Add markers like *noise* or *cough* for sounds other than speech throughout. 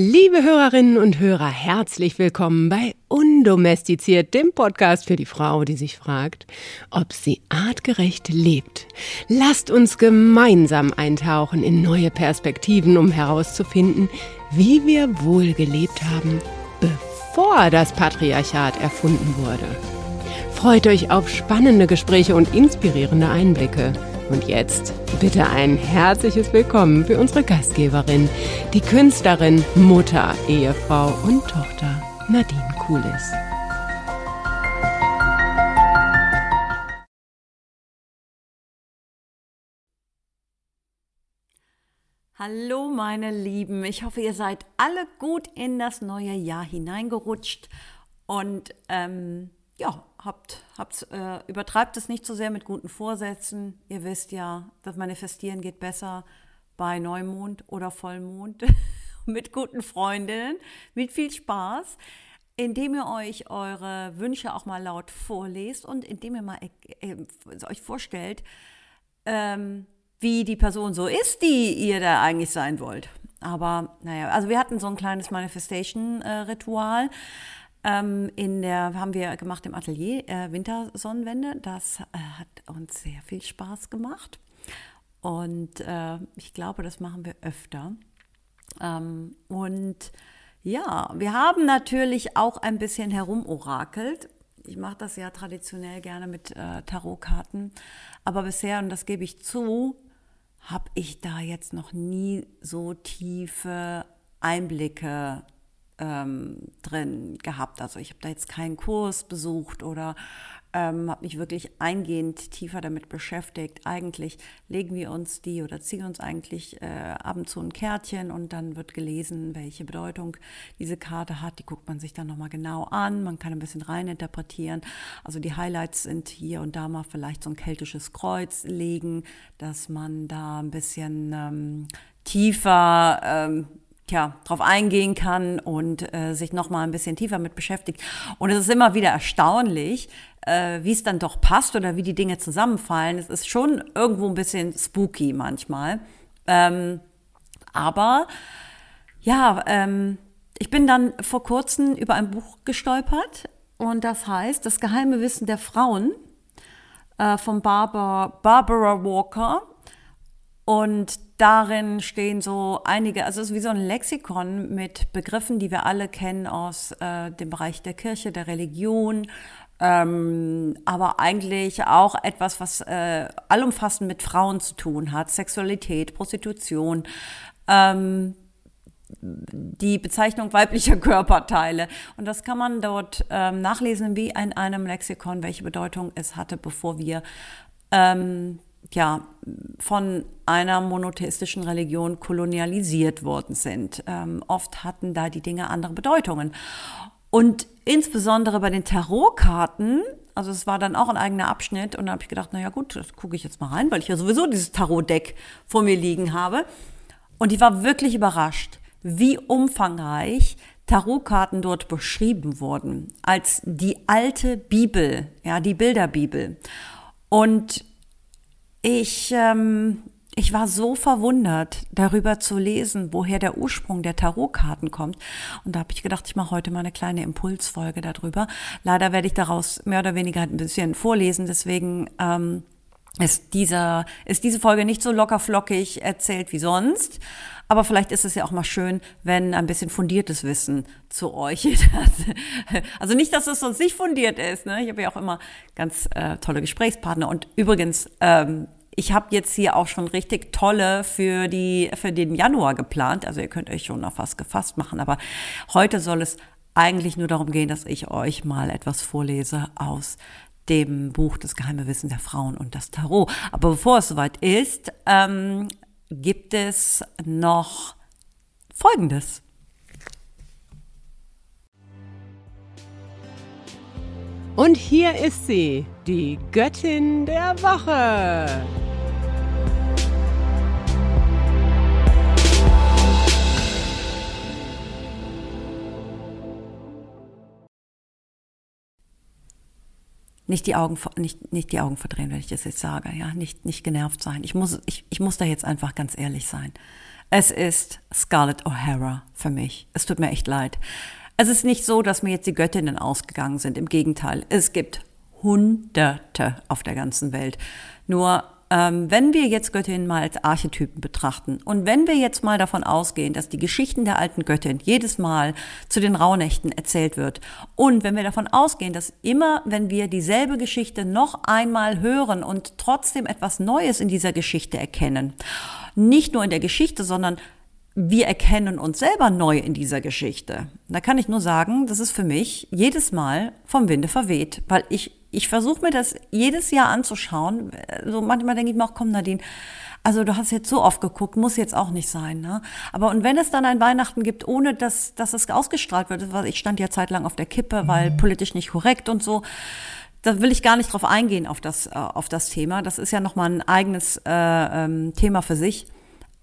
Liebe Hörerinnen und Hörer, herzlich willkommen bei Undomestiziert, dem Podcast für die Frau, die sich fragt, ob sie artgerecht lebt. Lasst uns gemeinsam eintauchen in neue Perspektiven, um herauszufinden, wie wir wohl gelebt haben, bevor das Patriarchat erfunden wurde. Freut euch auf spannende Gespräche und inspirierende Einblicke. Und jetzt bitte ein herzliches Willkommen für unsere Gastgeberin, die Künstlerin, Mutter, Ehefrau und Tochter Nadine Kulis. Hallo meine Lieben, ich hoffe, ihr seid alle gut in das neue Jahr hineingerutscht und ähm, ja, habt, habt, äh, übertreibt es nicht so sehr mit guten Vorsätzen. Ihr wisst ja, das Manifestieren geht besser bei Neumond oder Vollmond *laughs* mit guten Freundinnen, mit viel Spaß, indem ihr euch eure Wünsche auch mal laut vorlest und indem ihr mal äh, äh, euch vorstellt, ähm, wie die Person so ist, die ihr da eigentlich sein wollt. Aber naja, also wir hatten so ein kleines Manifestation-Ritual. Äh, ähm, in der haben wir gemacht im Atelier äh, Wintersonnenwende. Das äh, hat uns sehr viel Spaß gemacht. Und äh, ich glaube, das machen wir öfter. Ähm, und ja, wir haben natürlich auch ein bisschen herumorakelt. Ich mache das ja traditionell gerne mit äh, Tarotkarten. Aber bisher, und das gebe ich zu, habe ich da jetzt noch nie so tiefe Einblicke ähm, drin gehabt. Also ich habe da jetzt keinen Kurs besucht oder ähm, habe mich wirklich eingehend tiefer damit beschäftigt. Eigentlich legen wir uns die oder ziehen uns eigentlich äh, ab und zu ein Kärtchen und dann wird gelesen, welche Bedeutung diese Karte hat. Die guckt man sich dann nochmal genau an. Man kann ein bisschen reininterpretieren. Also die Highlights sind hier und da mal vielleicht so ein keltisches Kreuz legen, dass man da ein bisschen ähm, tiefer ähm, tja, drauf eingehen kann und äh, sich noch mal ein bisschen tiefer mit beschäftigt. Und es ist immer wieder erstaunlich, äh, wie es dann doch passt oder wie die Dinge zusammenfallen. Es ist schon irgendwo ein bisschen spooky manchmal. Ähm, aber ja, ähm, ich bin dann vor kurzem über ein Buch gestolpert und das heißt Das geheime Wissen der Frauen äh, von Barbara, Barbara Walker. Und darin stehen so einige, also es ist wie so ein Lexikon mit Begriffen, die wir alle kennen aus äh, dem Bereich der Kirche, der Religion, ähm, aber eigentlich auch etwas, was äh, allumfassend mit Frauen zu tun hat, Sexualität, Prostitution, ähm, die Bezeichnung weiblicher *laughs* Körperteile. Und das kann man dort ähm, nachlesen, wie in einem Lexikon, welche Bedeutung es hatte, bevor wir ähm, ja, von einer monotheistischen Religion kolonialisiert worden sind. Ähm, oft hatten da die Dinge andere Bedeutungen. Und insbesondere bei den Tarotkarten, also es war dann auch ein eigener Abschnitt und da habe ich gedacht, naja gut, das gucke ich jetzt mal rein, weil ich ja sowieso dieses Tarot-Deck vor mir liegen habe. Und ich war wirklich überrascht, wie umfangreich Tarotkarten dort beschrieben wurden als die alte Bibel, ja, die Bilderbibel. Und ich, ähm, ich war so verwundert, darüber zu lesen, woher der Ursprung der Tarotkarten kommt. Und da habe ich gedacht, ich mache heute mal eine kleine Impulsfolge darüber. Leider werde ich daraus mehr oder weniger ein bisschen vorlesen, deswegen ähm, ist, dieser, ist diese Folge nicht so lockerflockig erzählt wie sonst. Aber vielleicht ist es ja auch mal schön, wenn ein bisschen fundiertes Wissen zu euch. *laughs* also nicht, dass es sonst nicht fundiert ist. Ne? Ich habe ja auch immer ganz äh, tolle Gesprächspartner. Und übrigens, ähm, ich habe jetzt hier auch schon richtig tolle für, die, für den Januar geplant. Also ihr könnt euch schon auf was gefasst machen. Aber heute soll es eigentlich nur darum gehen, dass ich euch mal etwas vorlese aus dem Buch Das geheime Wissen der Frauen und das Tarot. Aber bevor es soweit ist, ähm, gibt es noch Folgendes. Und hier ist sie, die Göttin der Woche. Nicht die Augen, nicht, nicht die Augen verdrehen, wenn ich das jetzt sage, ja, nicht, nicht genervt sein. Ich muss, ich, ich muss da jetzt einfach ganz ehrlich sein. Es ist Scarlett O'Hara für mich. Es tut mir echt leid. Es ist nicht so, dass mir jetzt die Göttinnen ausgegangen sind. Im Gegenteil. Es gibt Hunderte auf der ganzen Welt. Nur ähm, wenn wir jetzt Göttinnen mal als Archetypen betrachten und wenn wir jetzt mal davon ausgehen, dass die Geschichten der alten Göttin jedes Mal zu den Rauhnächten erzählt wird und wenn wir davon ausgehen, dass immer, wenn wir dieselbe Geschichte noch einmal hören und trotzdem etwas Neues in dieser Geschichte erkennen, nicht nur in der Geschichte, sondern wir erkennen uns selber neu in dieser Geschichte. Da kann ich nur sagen, das ist für mich jedes Mal vom Winde verweht, weil ich ich versuche mir das jedes Jahr anzuschauen. So manchmal denke ich mir auch, komm Nadine, also du hast jetzt so oft geguckt, muss jetzt auch nicht sein. Ne? Aber und wenn es dann ein Weihnachten gibt, ohne dass, dass es ausgestrahlt wird, ich stand ja zeitlang auf der Kippe, weil mhm. politisch nicht korrekt und so, da will ich gar nicht drauf eingehen auf das, äh, auf das Thema. Das ist ja nochmal ein eigenes äh, ähm, Thema für sich.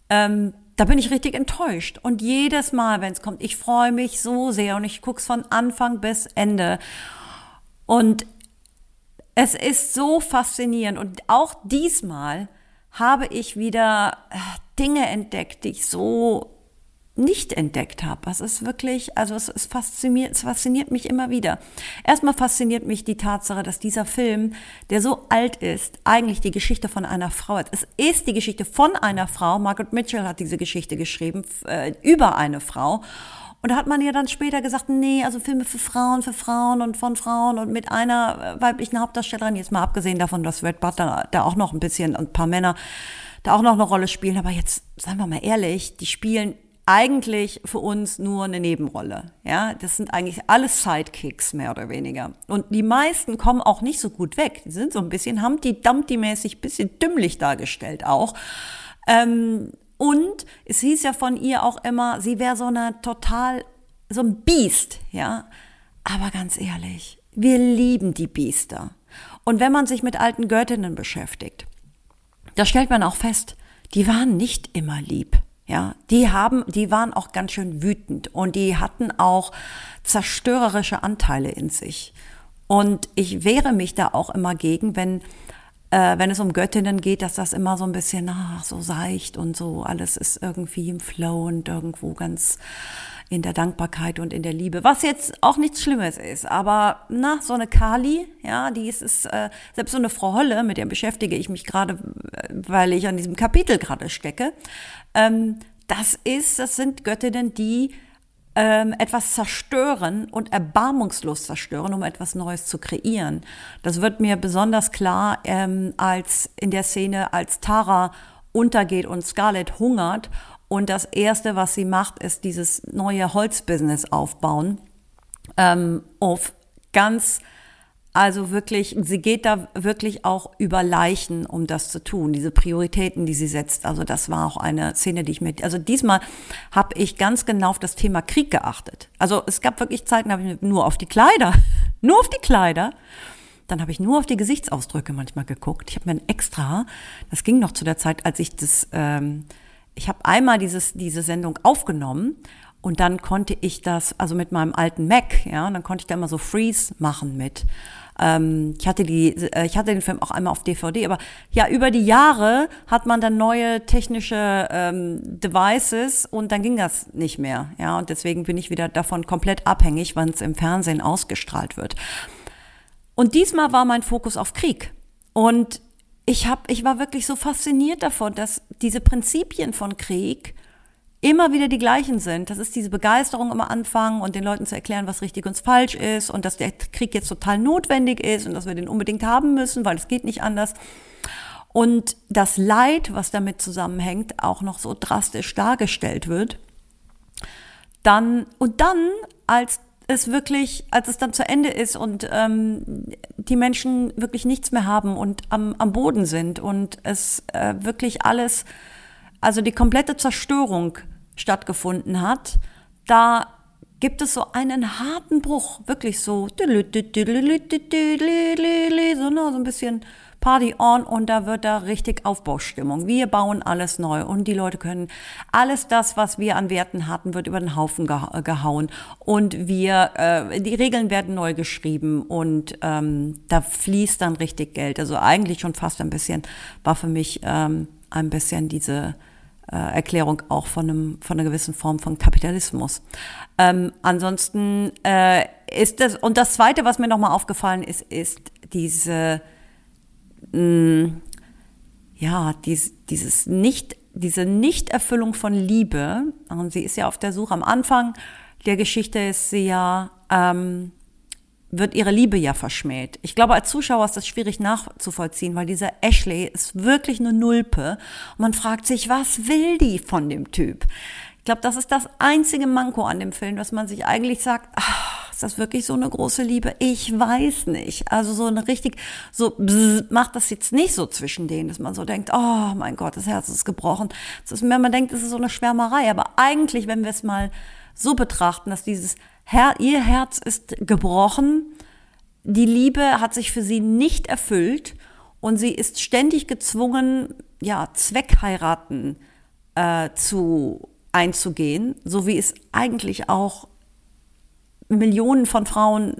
Ähm, da bin ich richtig enttäuscht. Und jedes Mal, wenn es kommt, ich freue mich so sehr und ich gucke es von Anfang bis Ende. Und es ist so faszinierend und auch diesmal habe ich wieder äh, Dinge entdeckt, die ich so nicht entdeckt habe. Es ist wirklich, also es, es, fasziniert, es fasziniert mich immer wieder. Erstmal fasziniert mich die Tatsache, dass dieser Film, der so alt ist, eigentlich die Geschichte von einer Frau ist. Es ist die Geschichte von einer Frau. Margaret Mitchell hat diese Geschichte geschrieben äh, über eine Frau. Und da hat man ja dann später gesagt, nee, also Filme für Frauen, für Frauen und von Frauen und mit einer äh, weiblichen Hauptdarstellerin, jetzt mal abgesehen davon, dass Red Butler da auch noch ein bisschen und ein paar Männer da auch noch eine Rolle spielen. Aber jetzt, seien wir mal ehrlich, die spielen eigentlich für uns nur eine Nebenrolle. Ja, das sind eigentlich alles Sidekicks, mehr oder weniger. Und die meisten kommen auch nicht so gut weg. Die sind so ein bisschen Humpty Dumpty-mäßig, bisschen dümmlich dargestellt auch. Ähm, und es hieß ja von ihr auch immer, sie wäre so eine total, so ein Biest, ja. Aber ganz ehrlich, wir lieben die Biester. Und wenn man sich mit alten Göttinnen beschäftigt, da stellt man auch fest, die waren nicht immer lieb. Ja, die haben, die waren auch ganz schön wütend und die hatten auch zerstörerische Anteile in sich. Und ich wehre mich da auch immer gegen, wenn äh, wenn es um Göttinnen geht, dass das immer so ein bisschen ach, so seicht und so, alles ist irgendwie im Flow und irgendwo ganz in der Dankbarkeit und in der Liebe, was jetzt auch nichts Schlimmes ist, aber na, so eine Kali, ja, die ist, ist äh, selbst so eine Frau Holle, mit der beschäftige ich mich gerade, äh, weil ich an diesem Kapitel gerade stecke, ähm, das ist, das sind Göttinnen, die ähm, etwas zerstören und erbarmungslos zerstören, um etwas Neues zu kreieren. Das wird mir besonders klar ähm, als in der Szene, als Tara untergeht und Scarlett hungert und das erste, was sie macht, ist dieses neue Holzbusiness aufbauen ähm, auf ganz also wirklich, sie geht da wirklich auch über Leichen, um das zu tun, diese Prioritäten, die sie setzt. Also das war auch eine Szene, die ich mit, also diesmal habe ich ganz genau auf das Thema Krieg geachtet. Also es gab wirklich Zeiten, da habe ich nur auf die Kleider, *laughs* nur auf die Kleider. Dann habe ich nur auf die Gesichtsausdrücke manchmal geguckt. Ich habe mir ein extra, das ging noch zu der Zeit, als ich das, ähm, ich habe einmal dieses, diese Sendung aufgenommen und dann konnte ich das, also mit meinem alten Mac, ja, dann konnte ich da immer so Freeze machen mit. Ähm, ich hatte die, äh, ich hatte den Film auch einmal auf DVD, aber ja, über die Jahre hat man dann neue technische ähm, Devices und dann ging das nicht mehr. Ja, und deswegen bin ich wieder davon komplett abhängig, wann es im Fernsehen ausgestrahlt wird. Und diesmal war mein Fokus auf Krieg. Und ich hab, ich war wirklich so fasziniert davon, dass diese Prinzipien von Krieg immer wieder die gleichen sind. Das ist diese Begeisterung am Anfang und den Leuten zu erklären, was richtig und falsch ist und dass der Krieg jetzt total notwendig ist und dass wir den unbedingt haben müssen, weil es geht nicht anders. Und das Leid, was damit zusammenhängt, auch noch so drastisch dargestellt wird. Dann, und dann, als es wirklich, als es dann zu Ende ist und ähm, die Menschen wirklich nichts mehr haben und am, am Boden sind und es äh, wirklich alles, also die komplette Zerstörung stattgefunden hat, da gibt es so einen harten Bruch, wirklich so, so ein bisschen Party on und da wird da richtig Aufbaustimmung. Wir bauen alles neu und die Leute können alles das, was wir an Werten hatten, wird über den Haufen gehauen und wir, äh, die Regeln werden neu geschrieben und ähm, da fließt dann richtig Geld. Also eigentlich schon fast ein bisschen, war für mich ähm, ein bisschen diese äh, Erklärung auch von, einem, von einer gewissen Form von Kapitalismus. Ähm, ansonsten äh, ist das, und das Zweite, was mir nochmal aufgefallen ist, ist diese, mh, mm, ja, dies, dieses nicht, diese Nichterfüllung von Liebe. Und sie ist ja auf der Suche. Am Anfang der Geschichte ist sie ja, ähm, wird ihre Liebe ja verschmäht. Ich glaube, als Zuschauer ist das schwierig nachzuvollziehen, weil dieser Ashley ist wirklich eine Nulpe. Man fragt sich, was will die von dem Typ? Ich glaube, das ist das einzige Manko an dem Film, dass man sich eigentlich sagt, ach, ist das wirklich so eine große Liebe? Ich weiß nicht. Also so eine richtig, so bzz, macht das jetzt nicht so zwischen denen, dass man so denkt, oh mein Gott, das Herz ist gebrochen. Das ist, wenn man denkt, das ist so eine Schwärmerei. Aber eigentlich, wenn wir es mal so betrachten, dass dieses Her ihr Herz ist gebrochen, die Liebe hat sich für sie nicht erfüllt und sie ist ständig gezwungen, ja, Zweckheiraten äh, zu einzugehen, so wie es eigentlich auch Millionen von Frauen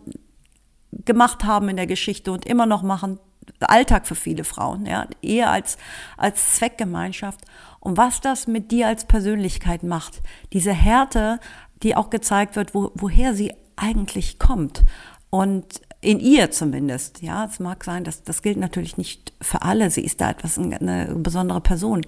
gemacht haben in der Geschichte und immer noch machen. Alltag für viele Frauen, ja, eher als, als Zweckgemeinschaft. Und was das mit dir als Persönlichkeit macht, diese Härte, die auch gezeigt wird, wo, woher sie eigentlich kommt. Und in ihr zumindest, ja, es mag sein, dass das gilt natürlich nicht für alle. Sie ist da etwas eine besondere Person.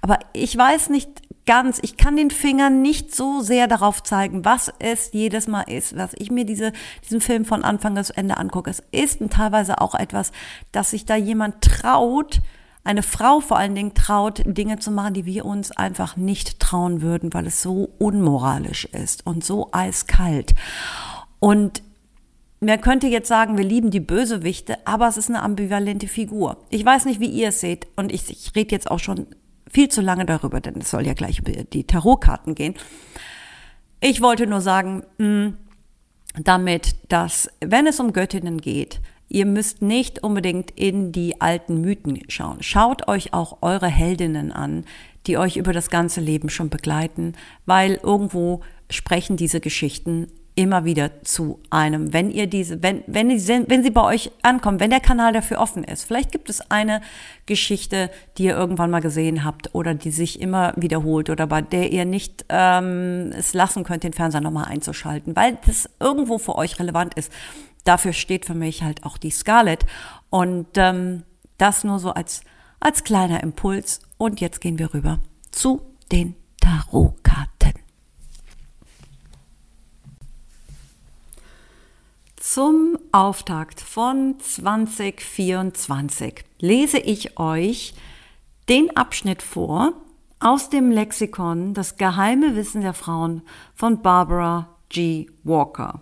Aber ich weiß nicht ganz, ich kann den Finger nicht so sehr darauf zeigen, was es jedes Mal ist, was ich mir diese, diesen Film von Anfang bis Ende angucke. Es ist teilweise auch etwas, dass sich da jemand traut, eine Frau vor allen Dingen traut, Dinge zu machen, die wir uns einfach nicht trauen würden, weil es so unmoralisch ist und so eiskalt. Und man könnte jetzt sagen, wir lieben die Bösewichte, aber es ist eine ambivalente Figur. Ich weiß nicht, wie ihr es seht und ich, ich rede jetzt auch schon viel zu lange darüber, denn es soll ja gleich über die Tarotkarten gehen. Ich wollte nur sagen, mh, hm, damit, dass wenn es um Göttinnen geht, Ihr müsst nicht unbedingt in die alten Mythen schauen. Schaut euch auch eure Heldinnen an, die euch über das ganze Leben schon begleiten, weil irgendwo sprechen diese Geschichten immer wieder zu einem, wenn ihr diese, wenn, wenn, die, wenn sie bei euch ankommen, wenn der Kanal dafür offen ist. Vielleicht gibt es eine Geschichte, die ihr irgendwann mal gesehen habt oder die sich immer wiederholt oder bei der ihr nicht ähm, es lassen könnt, den Fernseher nochmal einzuschalten, weil das irgendwo für euch relevant ist dafür steht für mich halt auch die Scarlett. Und ähm, das nur so als, als kleiner Impuls. Und jetzt gehen wir rüber zu den Tarotkarten. Zum Auftakt von 2024 lese ich euch den Abschnitt vor aus dem Lexikon Das geheime Wissen der Frauen von Barbara G. Walker.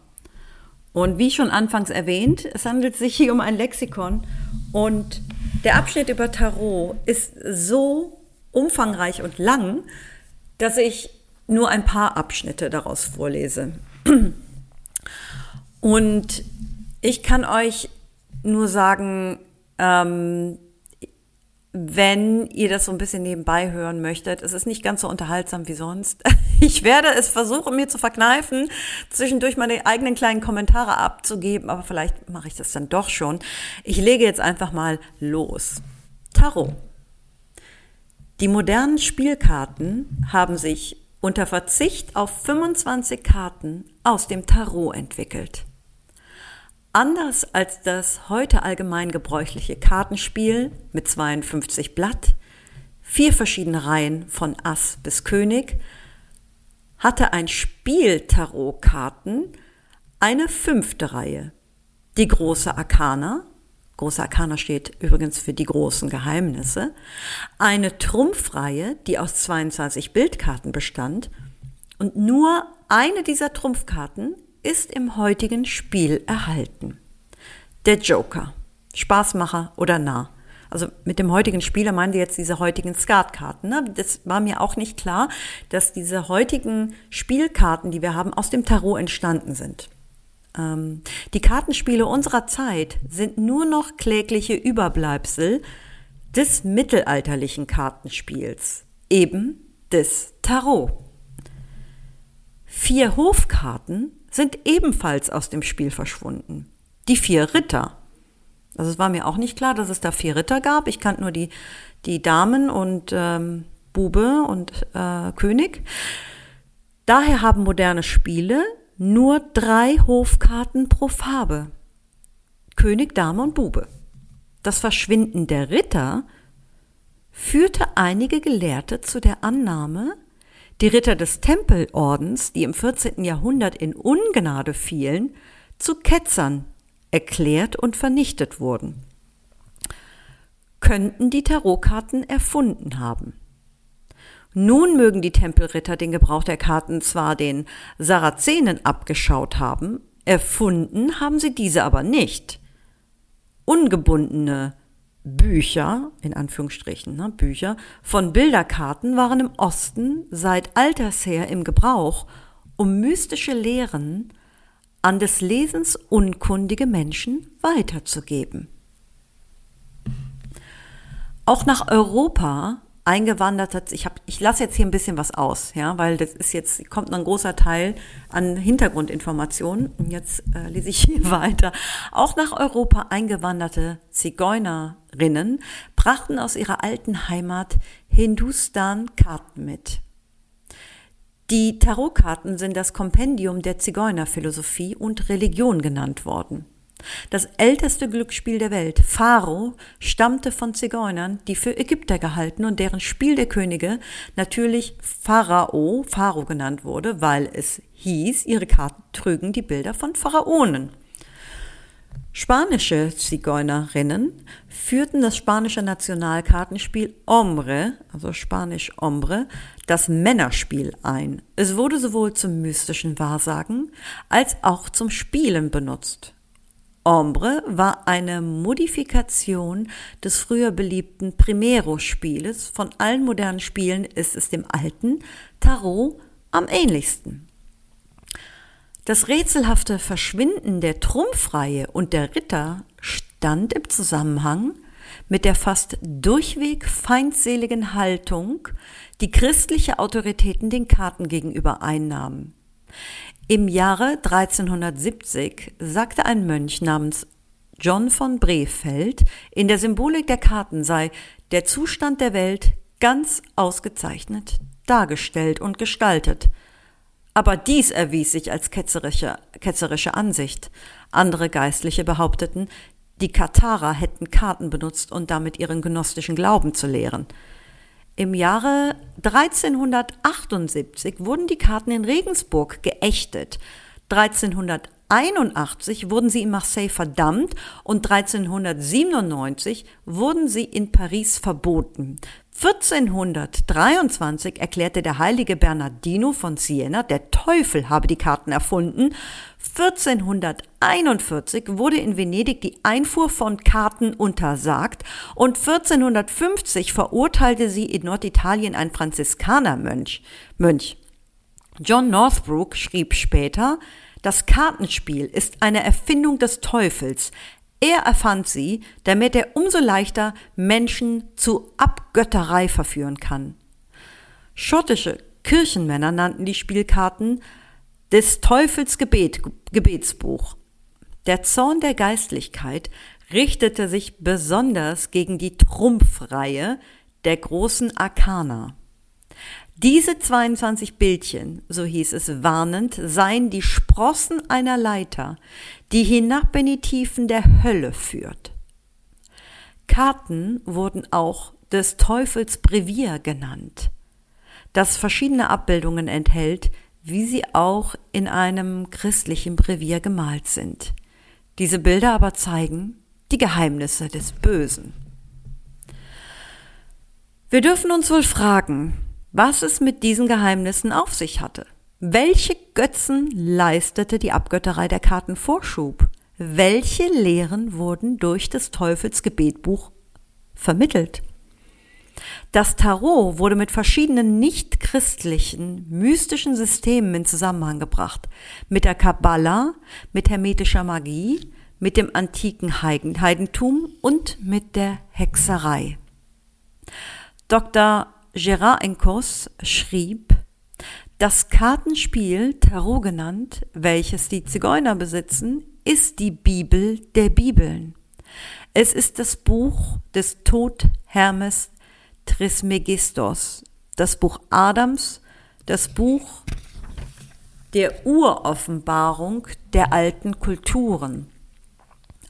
Und wie schon anfangs erwähnt, es handelt sich hier um ein Lexikon und der Abschnitt über Tarot ist so umfangreich und lang, dass ich nur ein paar Abschnitte daraus vorlese. Und ich kann euch nur sagen, ähm, wenn ihr das so ein bisschen nebenbei hören möchtet. Es ist nicht ganz so unterhaltsam wie sonst. *laughs* Ich werde es versuchen, mir zu verkneifen, zwischendurch meine eigenen kleinen Kommentare abzugeben, aber vielleicht mache ich das dann doch schon. Ich lege jetzt einfach mal los. Tarot. Die modernen Spielkarten haben sich unter Verzicht auf 25 Karten aus dem Tarot entwickelt. Anders als das heute allgemein gebräuchliche Kartenspiel mit 52 Blatt, vier verschiedene Reihen von Ass bis König, hatte ein Spiel Tarotkarten eine fünfte Reihe. Die große Arkana, große Arkana steht übrigens für die großen Geheimnisse, eine Trumpfreihe, die aus 22 Bildkarten bestand, und nur eine dieser Trumpfkarten ist im heutigen Spiel erhalten. Der Joker. Spaßmacher oder nah. Also mit dem heutigen Spieler meinen Sie jetzt diese heutigen Skatkarten. Ne? Das war mir auch nicht klar, dass diese heutigen Spielkarten, die wir haben, aus dem Tarot entstanden sind. Ähm, die Kartenspiele unserer Zeit sind nur noch klägliche Überbleibsel des mittelalterlichen Kartenspiels, eben des Tarot. Vier Hofkarten sind ebenfalls aus dem Spiel verschwunden. Die vier Ritter. Also es war mir auch nicht klar, dass es da vier Ritter gab. Ich kannte nur die, die Damen und ähm, Bube und äh, König. Daher haben moderne Spiele nur drei Hofkarten pro Farbe. König, Dame und Bube. Das Verschwinden der Ritter führte einige Gelehrte zu der Annahme, die Ritter des Tempelordens, die im 14. Jahrhundert in Ungnade fielen, zu Ketzern erklärt und vernichtet wurden, könnten die Tarotkarten erfunden haben. Nun mögen die Tempelritter den Gebrauch der Karten zwar den Sarazenen abgeschaut haben, erfunden haben sie diese aber nicht. Ungebundene Bücher, in Anführungsstrichen, ne, Bücher von Bilderkarten waren im Osten seit alters her im Gebrauch, um mystische Lehren an des Lesens unkundige Menschen weiterzugeben. Auch nach Europa eingewandert hat, ich, hab, ich lasse jetzt hier ein bisschen was aus, ja, weil das ist jetzt, kommt noch ein großer Teil an Hintergrundinformationen. Und jetzt äh, lese ich hier *laughs* weiter. Auch nach Europa eingewanderte Zigeunerinnen brachten aus ihrer alten Heimat Hindustan Karten mit. Die Tarotkarten sind das Kompendium der Zigeunerphilosophie und Religion genannt worden. Das älteste Glücksspiel der Welt, Pharaoh, stammte von Zigeunern, die für Ägypter gehalten und deren Spiel der Könige natürlich Pharao, Pharao genannt wurde, weil es hieß, ihre Karten trügen die Bilder von Pharaonen. Spanische Zigeunerinnen führten das spanische Nationalkartenspiel Ombre, also Spanisch Ombre, das Männerspiel ein. Es wurde sowohl zum mystischen Wahrsagen als auch zum Spielen benutzt. Ombre war eine Modifikation des früher beliebten Primero-Spieles. Von allen modernen Spielen ist es dem alten Tarot am ähnlichsten. Das rätselhafte Verschwinden der Trumpfreihe und der Ritter stand im Zusammenhang mit der fast durchweg feindseligen Haltung, die christliche Autoritäten den Karten gegenüber einnahmen. Im Jahre 1370 sagte ein Mönch namens John von Brefeld, in der Symbolik der Karten sei der Zustand der Welt ganz ausgezeichnet dargestellt und gestaltet. Aber dies erwies sich als ketzerische, ketzerische Ansicht. Andere Geistliche behaupteten, die Katharer hätten Karten benutzt um damit ihren gnostischen Glauben zu lehren. Im Jahre 1378 wurden die Karten in Regensburg geächtet. 1381 wurden sie in Marseille verdammt und 1397 wurden sie in Paris verboten. 1423 erklärte der heilige Bernardino von Siena, der Teufel habe die Karten erfunden. 1441 wurde in Venedig die Einfuhr von Karten untersagt und 1450 verurteilte sie in Norditalien ein Franziskanermönch. Mönch. John Northbrook schrieb später, das Kartenspiel ist eine Erfindung des Teufels. Er erfand sie, damit er umso leichter Menschen zu Abgötterei verführen kann. Schottische Kirchenmänner nannten die Spielkarten des Teufels Gebet, Gebetsbuch. Der Zorn der Geistlichkeit richtete sich besonders gegen die Trumpfreihe der großen Arkana. Diese 22 Bildchen, so hieß es warnend, seien die Sprossen einer Leiter, die hinab in die Tiefen der Hölle führt. Karten wurden auch des Teufels Brevier genannt, das verschiedene Abbildungen enthält, wie sie auch in einem christlichen Brevier gemalt sind. Diese Bilder aber zeigen die Geheimnisse des Bösen. Wir dürfen uns wohl fragen, was es mit diesen Geheimnissen auf sich hatte. Welche Götzen leistete die Abgötterei der Karten Vorschub? Welche Lehren wurden durch des Teufels Gebetbuch vermittelt? Das Tarot wurde mit verschiedenen nichtchristlichen, mystischen Systemen in Zusammenhang gebracht. Mit der Kabbala, mit hermetischer Magie, mit dem antiken Heidentum und mit der Hexerei. Dr. Gerard Encos schrieb, das Kartenspiel, Tarot genannt, welches die Zigeuner besitzen, ist die Bibel der Bibeln. Es ist das Buch des Tod Hermes Trismegistos, das Buch Adams, das Buch der Uroffenbarung der alten Kulturen.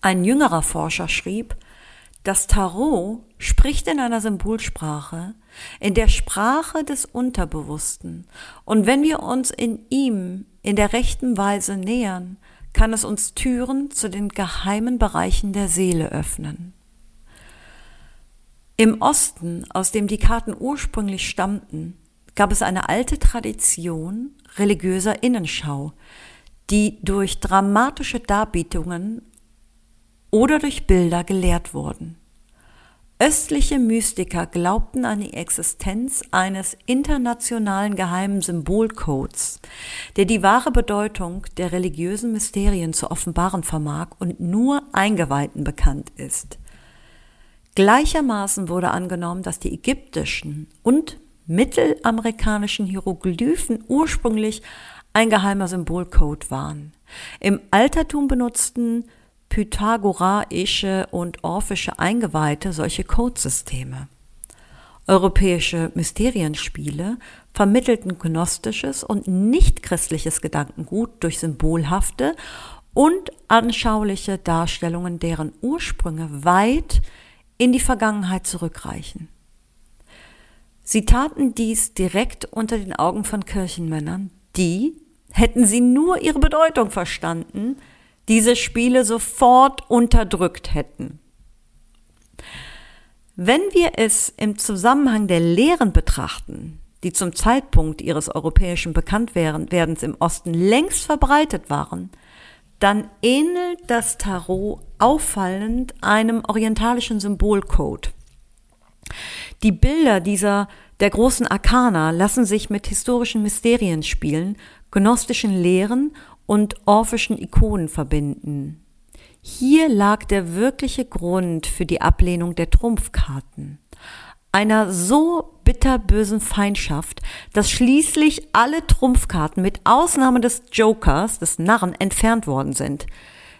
Ein jüngerer Forscher schrieb, das Tarot spricht in einer Symbolsprache, in der Sprache des Unterbewussten. Und wenn wir uns in ihm in der rechten Weise nähern, kann es uns Türen zu den geheimen Bereichen der Seele öffnen. Im Osten, aus dem die Karten ursprünglich stammten, gab es eine alte Tradition religiöser Innenschau, die durch dramatische Darbietungen oder durch Bilder gelehrt wurden. Östliche Mystiker glaubten an die Existenz eines internationalen geheimen Symbolcodes, der die wahre Bedeutung der religiösen Mysterien zu offenbaren vermag und nur Eingeweihten bekannt ist. Gleichermaßen wurde angenommen, dass die ägyptischen und mittelamerikanischen Hieroglyphen ursprünglich ein geheimer Symbolcode waren. Im Altertum benutzten pythagoraische und orphische Eingeweihte solche Codesysteme. Europäische Mysterienspiele vermittelten gnostisches und nichtchristliches Gedankengut durch symbolhafte und anschauliche Darstellungen, deren Ursprünge weit in die Vergangenheit zurückreichen. Sie taten dies direkt unter den Augen von Kirchenmännern, die, hätten sie nur ihre Bedeutung verstanden, diese Spiele sofort unterdrückt hätten. Wenn wir es im Zusammenhang der Lehren betrachten, die zum Zeitpunkt ihres europäischen Bekanntwerdens im Osten längst verbreitet waren, dann ähnelt das Tarot auffallend einem orientalischen Symbolcode. Die Bilder dieser der großen Arkana lassen sich mit historischen Mysterien spielen, gnostischen Lehren und orphischen Ikonen verbinden. Hier lag der wirkliche Grund für die Ablehnung der Trumpfkarten. Einer so bitterbösen Feindschaft, dass schließlich alle Trumpfkarten mit Ausnahme des Jokers, des Narren, entfernt worden sind.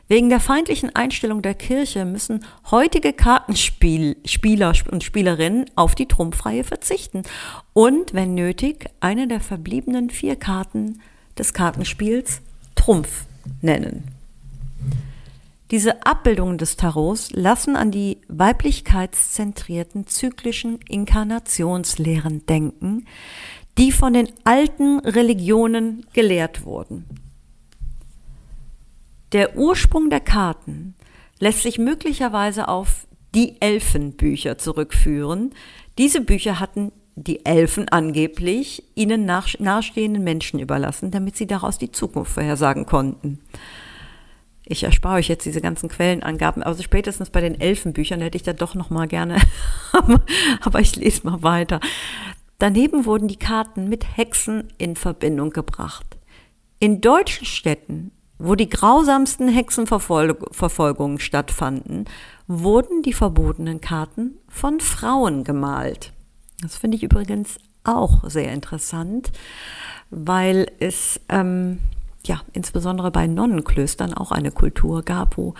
Wegen der feindlichen Einstellung der Kirche müssen heutige Kartenspieler und Spielerinnen auf die Trumpfreihe verzichten und, wenn nötig, eine der verbliebenen vier Karten des Kartenspiels Trumpf nennen. Diese Abbildungen des Tarots lassen an die weiblichkeitszentrierten zyklischen Inkarnationslehren denken, die von den alten Religionen gelehrt wurden. Der Ursprung der Karten lässt sich möglicherweise auf die Elfenbücher zurückführen. Diese Bücher hatten die Elfen angeblich ihnen nahestehenden Menschen überlassen, damit sie daraus die Zukunft vorhersagen konnten. Ich erspare euch jetzt diese ganzen Quellenangaben, also spätestens bei den Elfenbüchern hätte ich da doch noch mal gerne, *laughs* aber ich lese mal weiter. Daneben wurden die Karten mit Hexen in Verbindung gebracht. In deutschen Städten, wo die grausamsten Hexenverfolgungen stattfanden, wurden die verbotenen Karten von Frauen gemalt. Das finde ich übrigens auch sehr interessant, weil es ähm, ja insbesondere bei Nonnenklöstern auch eine Kultur gab, wo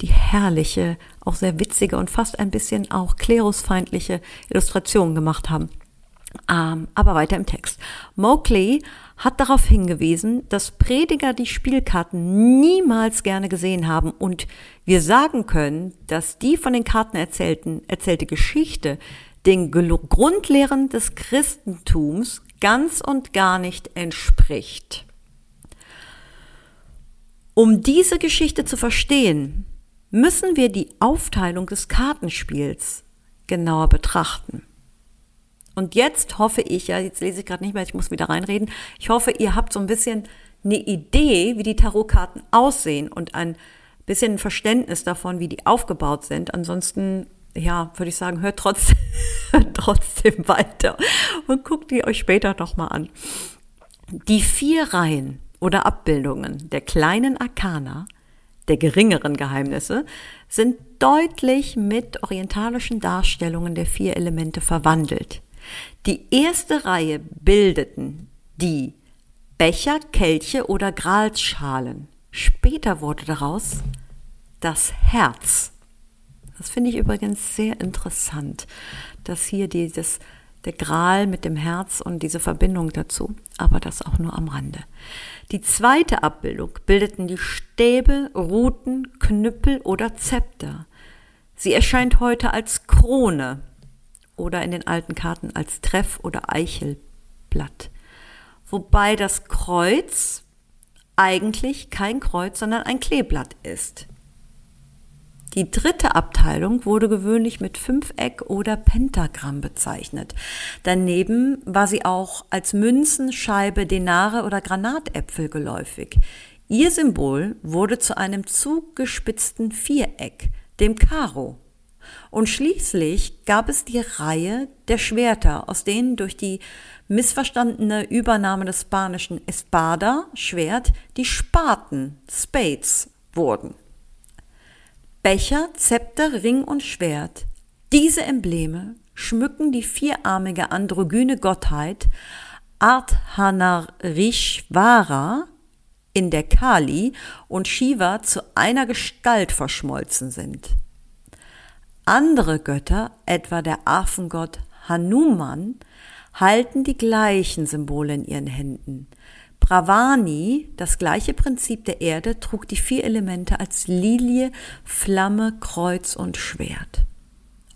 die herrliche, auch sehr witzige und fast ein bisschen auch klerusfeindliche Illustrationen gemacht haben. Ähm, aber weiter im Text. Mowgli hat darauf hingewiesen, dass Prediger die Spielkarten niemals gerne gesehen haben und wir sagen können, dass die von den Karten erzählten, erzählte Geschichte den Grundlehren des Christentums ganz und gar nicht entspricht. Um diese Geschichte zu verstehen, müssen wir die Aufteilung des Kartenspiels genauer betrachten. Und jetzt hoffe ich, ja, jetzt lese ich gerade nicht mehr, ich muss wieder reinreden, ich hoffe, ihr habt so ein bisschen eine Idee, wie die Tarotkarten aussehen und ein bisschen ein Verständnis davon, wie die aufgebaut sind. Ansonsten ja, würde ich sagen, hört trotzdem, *laughs* hört trotzdem weiter und guckt die euch später noch mal an. Die vier Reihen oder Abbildungen der kleinen Arkana, der geringeren Geheimnisse, sind deutlich mit orientalischen Darstellungen der vier Elemente verwandelt. Die erste Reihe bildeten die Becher, Kelche oder Gralsschalen. Später wurde daraus das Herz. Das finde ich übrigens sehr interessant, dass hier dieses, der Gral mit dem Herz und diese Verbindung dazu, aber das auch nur am Rande. Die zweite Abbildung bildeten die Stäbe, Ruten, Knüppel oder Zepter. Sie erscheint heute als Krone oder in den alten Karten als Treff- oder Eichelblatt. Wobei das Kreuz eigentlich kein Kreuz, sondern ein Kleeblatt ist. Die dritte Abteilung wurde gewöhnlich mit Fünfeck oder Pentagramm bezeichnet. Daneben war sie auch als Münzen, Scheibe, Denare oder Granatäpfel geläufig. Ihr Symbol wurde zu einem zugespitzten Viereck, dem Karo. Und schließlich gab es die Reihe der Schwerter, aus denen durch die missverstandene Übernahme des spanischen Espada, Schwert, die Spaten, Spades, wurden. Becher, Zepter, Ring und Schwert. Diese Embleme schmücken die vierarmige androgyne Gottheit Ardhanarishvara, in der Kali und Shiva zu einer Gestalt verschmolzen sind. Andere Götter, etwa der Affengott Hanuman, halten die gleichen Symbole in ihren Händen. Bravani, das gleiche Prinzip der Erde, trug die vier Elemente als Lilie, Flamme, Kreuz und Schwert.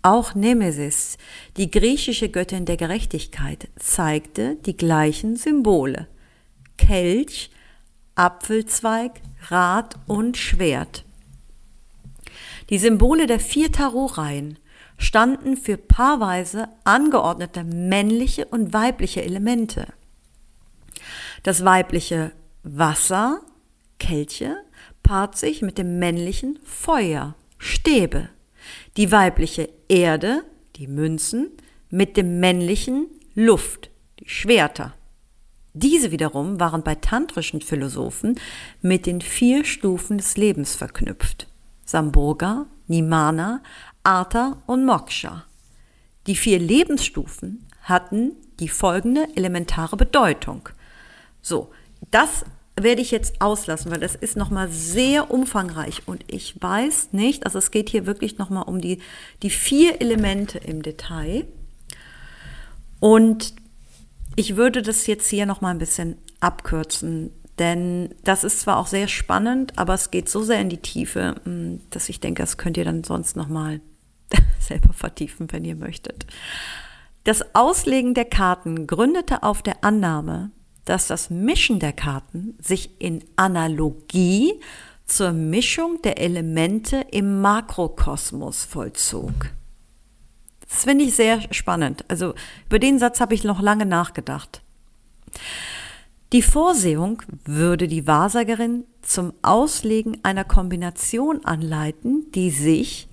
Auch Nemesis, die griechische Göttin der Gerechtigkeit, zeigte die gleichen Symbole. Kelch, Apfelzweig, Rad und Schwert. Die Symbole der vier Tarotreihen standen für paarweise angeordnete männliche und weibliche Elemente. Das weibliche Wasser, Kelche, paart sich mit dem männlichen Feuer, Stäbe. Die weibliche Erde, die Münzen, mit dem männlichen Luft, die Schwerter. Diese wiederum waren bei tantrischen Philosophen mit den vier Stufen des Lebens verknüpft. Samboga, Nimana, Artha und Moksha. Die vier Lebensstufen hatten die folgende elementare Bedeutung. So, das werde ich jetzt auslassen, weil das ist nochmal sehr umfangreich und ich weiß nicht, also es geht hier wirklich nochmal um die, die vier Elemente im Detail und ich würde das jetzt hier nochmal ein bisschen abkürzen, denn das ist zwar auch sehr spannend, aber es geht so sehr in die Tiefe, hm, dass ich denke, das könnt ihr dann sonst nochmal *laughs* selber vertiefen, wenn ihr möchtet. Das Auslegen der Karten gründete auf der Annahme, dass das Mischen der Karten sich in Analogie zur Mischung der Elemente im Makrokosmos vollzog. Das finde ich sehr spannend. Also über den Satz habe ich noch lange nachgedacht. Die Vorsehung würde die Wahrsagerin zum Auslegen einer Kombination anleiten, die sich,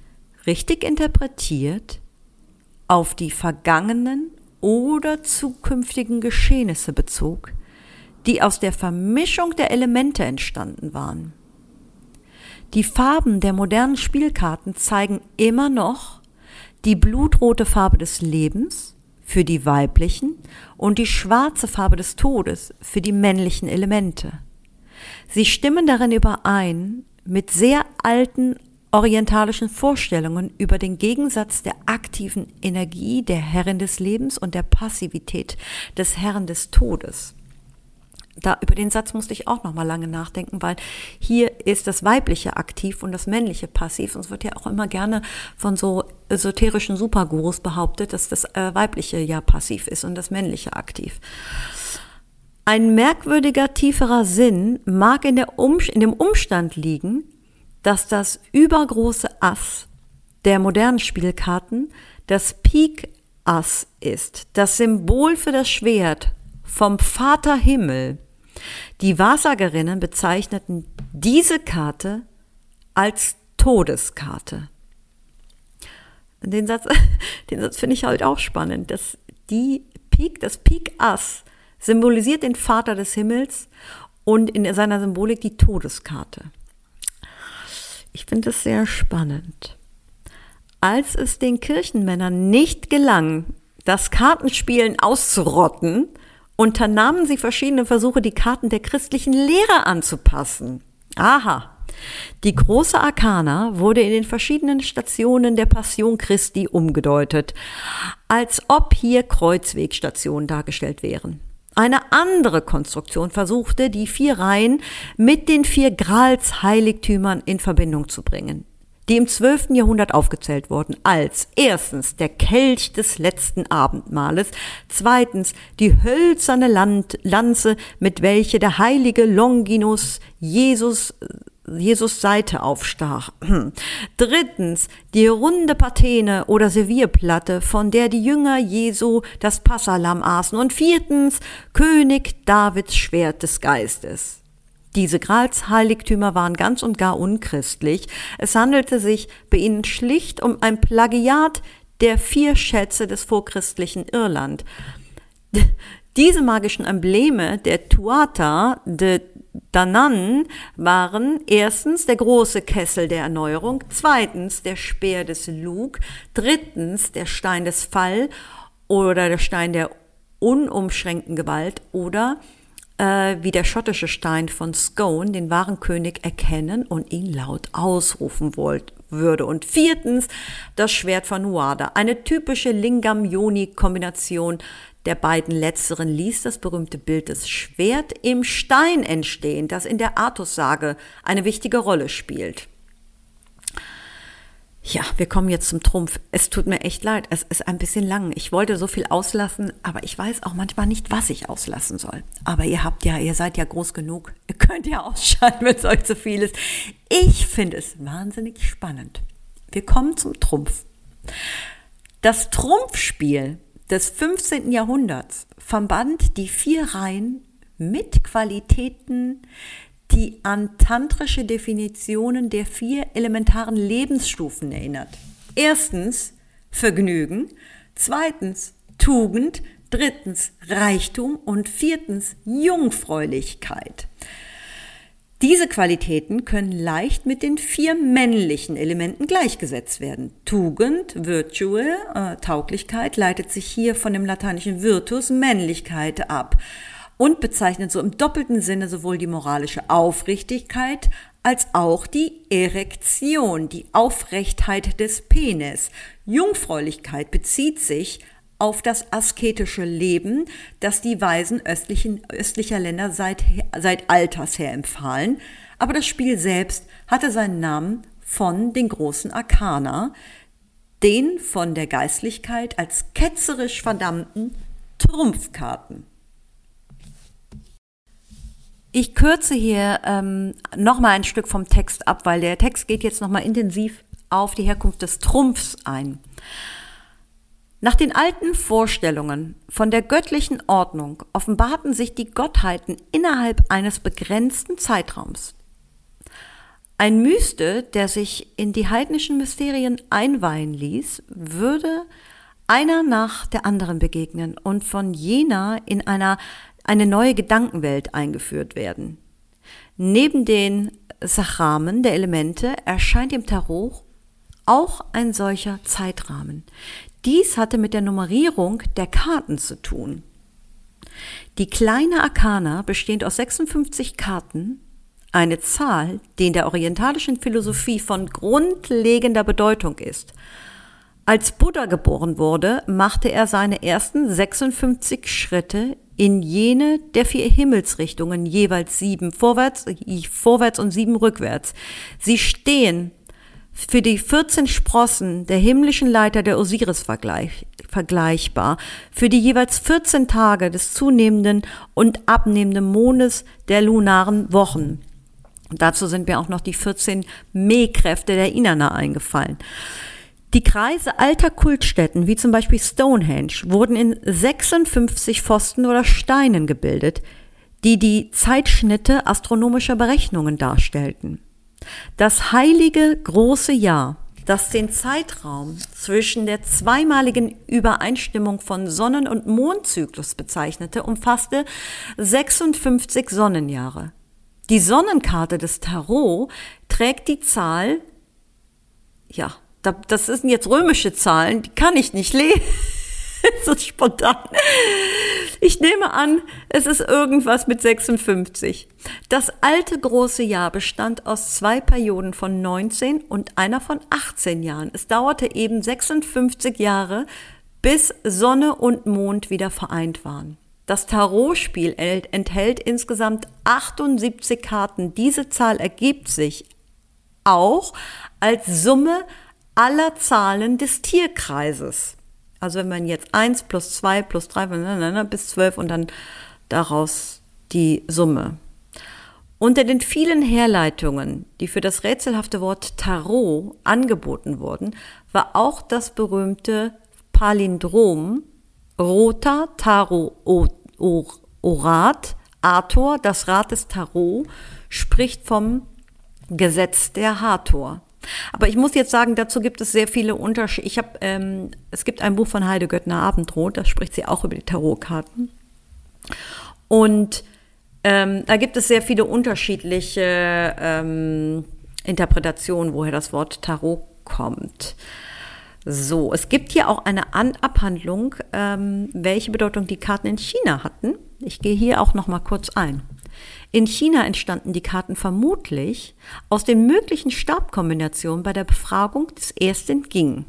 richtig interpretiert, auf die vergangenen oder zukünftigen Geschehnisse bezog, die aus der Vermischung der Elemente entstanden waren. Die Farben der modernen Spielkarten zeigen immer noch die blutrote Farbe des Lebens für die weiblichen und die schwarze Farbe des Todes für die männlichen Elemente. Sie stimmen darin überein mit sehr alten orientalischen Vorstellungen über den Gegensatz der aktiven Energie der Herrin des Lebens und der Passivität des Herrn des Todes da über den Satz musste ich auch noch mal lange nachdenken, weil hier ist das weibliche aktiv und das männliche passiv. Und es wird ja auch immer gerne von so esoterischen Supergurus behauptet, dass das äh, weibliche ja passiv ist und das männliche aktiv. Ein merkwürdiger tieferer Sinn mag in, der um, in dem Umstand liegen, dass das übergroße Ass der modernen Spielkarten das Pik Ass ist, das Symbol für das Schwert vom Vater Himmel die Wahrsagerinnen bezeichneten diese Karte als Todeskarte. den Satz, *laughs* den Satz finde ich halt auch spannend, dass die Pik, das Pik Ass symbolisiert den Vater des Himmels und in seiner Symbolik die Todeskarte. Ich finde es sehr spannend. Als es den Kirchenmännern nicht gelang, das Kartenspielen auszurotten, unternahmen sie verschiedene Versuche, die Karten der christlichen Lehre anzupassen. Aha. Die große Arkana wurde in den verschiedenen Stationen der Passion Christi umgedeutet, als ob hier Kreuzwegstationen dargestellt wären. Eine andere Konstruktion versuchte, die vier Reihen mit den vier Gralsheiligtümern in Verbindung zu bringen die im 12. Jahrhundert aufgezählt wurden, als erstens der Kelch des letzten Abendmahles, zweitens die hölzerne Land Lanze, mit welche der heilige Longinus Jesus Jesus Seite aufstach. *clears throat* Drittens, die runde Patene oder Servierplatte, von der die Jünger Jesu das Passalam aßen. Und viertens, König Davids Schwert des Geistes. Diese Gralsheiligtümer waren ganz und gar unchristlich. Es handelte sich bei ihnen schlicht um ein Plagiat der vier Schätze des vorchristlichen Irland. Diese magischen Embleme der Tuata de Danan waren erstens der große Kessel der Erneuerung, zweitens der Speer des Lug, drittens der Stein des Fall oder der Stein der unumschränkten Gewalt oder äh, wie der schottische Stein von Scone den wahren König erkennen und ihn laut ausrufen wollt, würde. Und viertens das Schwert von Nuada, eine typische Lingam-Yoni-Kombination der beiden letzteren ließ das berühmte Bild des Schwert im Stein entstehen, das in der Artussage eine wichtige Rolle spielt. Ja, wir kommen jetzt zum Trumpf. Es tut mir echt leid. Es ist ein bisschen lang. Ich wollte so viel auslassen, aber ich weiß auch manchmal nicht, was ich auslassen soll. Aber ihr habt ja, ihr seid ja groß genug. *laughs* Ihr könnt ja ausschalten, wenn es euch zu viel ist. Ich finde es wahnsinnig spannend. Wir kommen zum Trumpf. Das Trumpfspiel des 15. Jahrhunderts verband die vier Reihen mit Qualitäten, die an tantrische Definitionen der vier elementaren Lebensstufen erinnert. Erstens Vergnügen, zweitens Tugend, drittens Reichtum und viertens Jungfräulichkeit. Diese Qualitäten können leicht mit den vier männlichen Elementen gleichgesetzt werden. Tugend, Virtue, äh, Tauglichkeit, leitet sich hier von dem lateinischen Virtus, Männlichkeit ab und bezeichnet so im doppelten Sinne sowohl die moralische Aufrichtigkeit als auch die Erektion, die Aufrechtheit des Penis. Jungfräulichkeit bezieht sich auf das asketische Leben, das die Weisen östlichen, östlicher Länder seit, seit Alters her empfahlen. Aber das Spiel selbst hatte seinen Namen von den großen Arkana, den von der Geistlichkeit als ketzerisch verdammten Trumpfkarten. Ich kürze hier ähm, nochmal ein Stück vom Text ab, weil der Text geht jetzt nochmal intensiv auf die Herkunft des Trumpfs ein. Nach den alten Vorstellungen von der göttlichen Ordnung offenbarten sich die Gottheiten innerhalb eines begrenzten Zeitraums. Ein Myste, der sich in die heidnischen Mysterien einweihen ließ, würde einer nach der anderen begegnen und von jener in einer eine neue Gedankenwelt eingeführt werden. Neben den Sachramen der Elemente erscheint im Tarot auch ein solcher Zeitrahmen. Dies hatte mit der Nummerierung der Karten zu tun. Die kleine Arkana, bestehend aus 56 Karten, eine Zahl, die in der orientalischen Philosophie von grundlegender Bedeutung ist. Als Buddha geboren wurde, machte er seine ersten 56 Schritte in jene der vier Himmelsrichtungen, jeweils sieben vorwärts, vorwärts und sieben rückwärts. Sie stehen für die 14 Sprossen der himmlischen Leiter der Osiris vergleich, vergleichbar, für die jeweils 14 Tage des zunehmenden und abnehmenden Mondes der lunaren Wochen. Und dazu sind mir auch noch die 14 Mehkräfte der Inanna eingefallen. Die Kreise alter Kultstätten, wie zum Beispiel Stonehenge, wurden in 56 Pfosten oder Steinen gebildet, die die Zeitschnitte astronomischer Berechnungen darstellten. Das heilige große Jahr das den Zeitraum zwischen der zweimaligen Übereinstimmung von Sonnen- und Mondzyklus bezeichnete, umfasste 56 Sonnenjahre. Die Sonnenkarte des Tarot trägt die Zahl, ja, das sind jetzt römische Zahlen, die kann ich nicht lesen. *laughs* so spontan. Ich nehme an, es ist irgendwas mit 56. Das alte große Jahr bestand aus zwei Perioden von 19 und einer von 18 Jahren. Es dauerte eben 56 Jahre, bis Sonne und Mond wieder vereint waren. Das Tarotspiel enthält insgesamt 78 Karten. Diese Zahl ergibt sich auch als Summe aller Zahlen des Tierkreises. Also wenn man jetzt 1 plus 2 plus 3 bis 12 und dann daraus die Summe. Unter den vielen Herleitungen, die für das rätselhafte Wort Tarot angeboten wurden, war auch das berühmte Palindrom Rota Tarot Orat Arthur, das Rad des Tarot, spricht vom Gesetz der Hathor. Aber ich muss jetzt sagen, dazu gibt es sehr viele Unterschiede. Ich habe, ähm, es gibt ein Buch von Heide Göttner Abendrot, da spricht sie auch über die Tarotkarten. Und ähm, da gibt es sehr viele unterschiedliche ähm, Interpretationen, woher das Wort Tarot kommt. So, es gibt hier auch eine An Abhandlung, ähm, welche Bedeutung die Karten in China hatten. Ich gehe hier auch noch mal kurz ein. In China entstanden die Karten vermutlich aus den möglichen Stabkombinationen bei der Befragung des ersten Ging.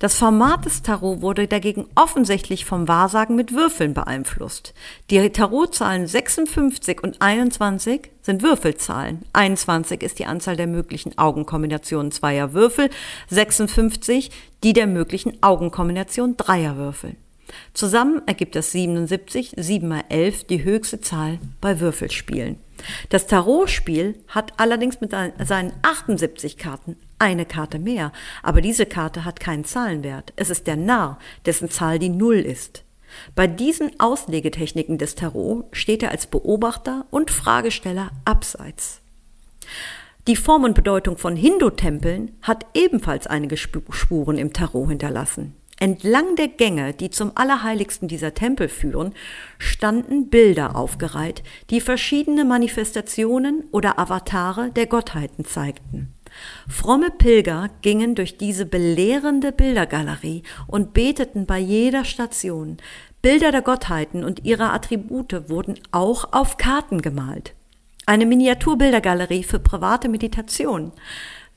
Das Format des Tarot wurde dagegen offensichtlich vom Wahrsagen mit Würfeln beeinflusst. Die Tarotzahlen 56 und 21 sind Würfelzahlen. 21 ist die Anzahl der möglichen Augenkombinationen zweier Würfel, 56 die der möglichen Augenkombination dreier Würfel. Zusammen ergibt das 77, 7 mal 11 die höchste Zahl bei Würfelspielen. Das Tarotspiel hat allerdings mit seinen 78 Karten eine Karte mehr, aber diese Karte hat keinen Zahlenwert. Es ist der Narr, dessen Zahl die Null ist. Bei diesen Auslegetechniken des Tarot steht er als Beobachter und Fragesteller abseits. Die Form und Bedeutung von Hindu-Tempeln hat ebenfalls einige Spuren im Tarot hinterlassen. Entlang der Gänge, die zum Allerheiligsten dieser Tempel führen, standen Bilder aufgereiht, die verschiedene Manifestationen oder Avatare der Gottheiten zeigten. Fromme Pilger gingen durch diese belehrende Bildergalerie und beteten bei jeder Station. Bilder der Gottheiten und ihrer Attribute wurden auch auf Karten gemalt. Eine Miniaturbildergalerie für private Meditation.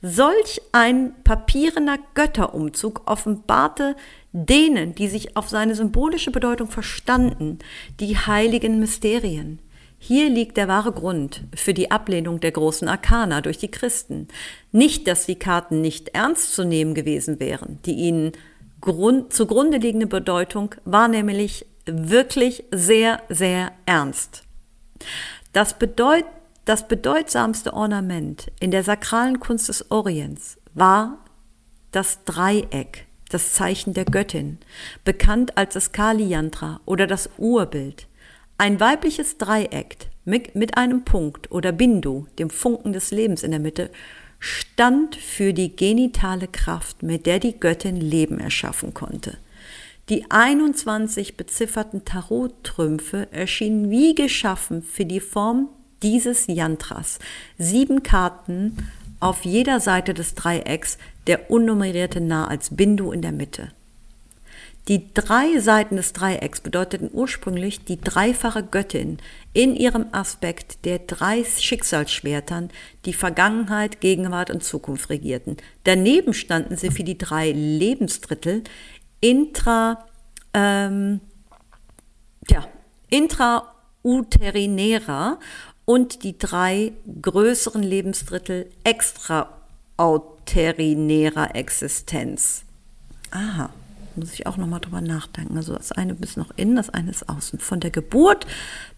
Solch ein papierener Götterumzug offenbarte denen, die sich auf seine symbolische Bedeutung verstanden, die heiligen Mysterien. Hier liegt der wahre Grund für die Ablehnung der großen Arkana durch die Christen. Nicht, dass die Karten nicht ernst zu nehmen gewesen wären. Die ihnen Grund, zugrunde liegende Bedeutung war nämlich wirklich sehr, sehr ernst. Das bedeutet, das bedeutsamste Ornament in der sakralen Kunst des Orients war das Dreieck, das Zeichen der Göttin, bekannt als das Kali Yantra oder das Urbild. Ein weibliches Dreieck mit, mit einem Punkt oder Bindu, dem Funken des Lebens in der Mitte, stand für die genitale Kraft, mit der die Göttin Leben erschaffen konnte. Die 21 bezifferten Tarottrümpfe erschienen wie geschaffen für die Form dieses Yantras. Sieben Karten auf jeder Seite des Dreiecks, der unnummerierte Nah als Bindu in der Mitte. Die drei Seiten des Dreiecks bedeuteten ursprünglich die dreifache Göttin in ihrem Aspekt der drei Schicksalsschwertern, die Vergangenheit, Gegenwart und Zukunft regierten. Daneben standen sie für die drei Lebensdrittel intra, ähm, ja, intrauterinärer und die drei größeren Lebensdrittel extrauterinärer Existenz. Aha, muss ich auch nochmal drüber nachdenken. Also das eine ist noch innen, das eine ist außen. Von der Geburt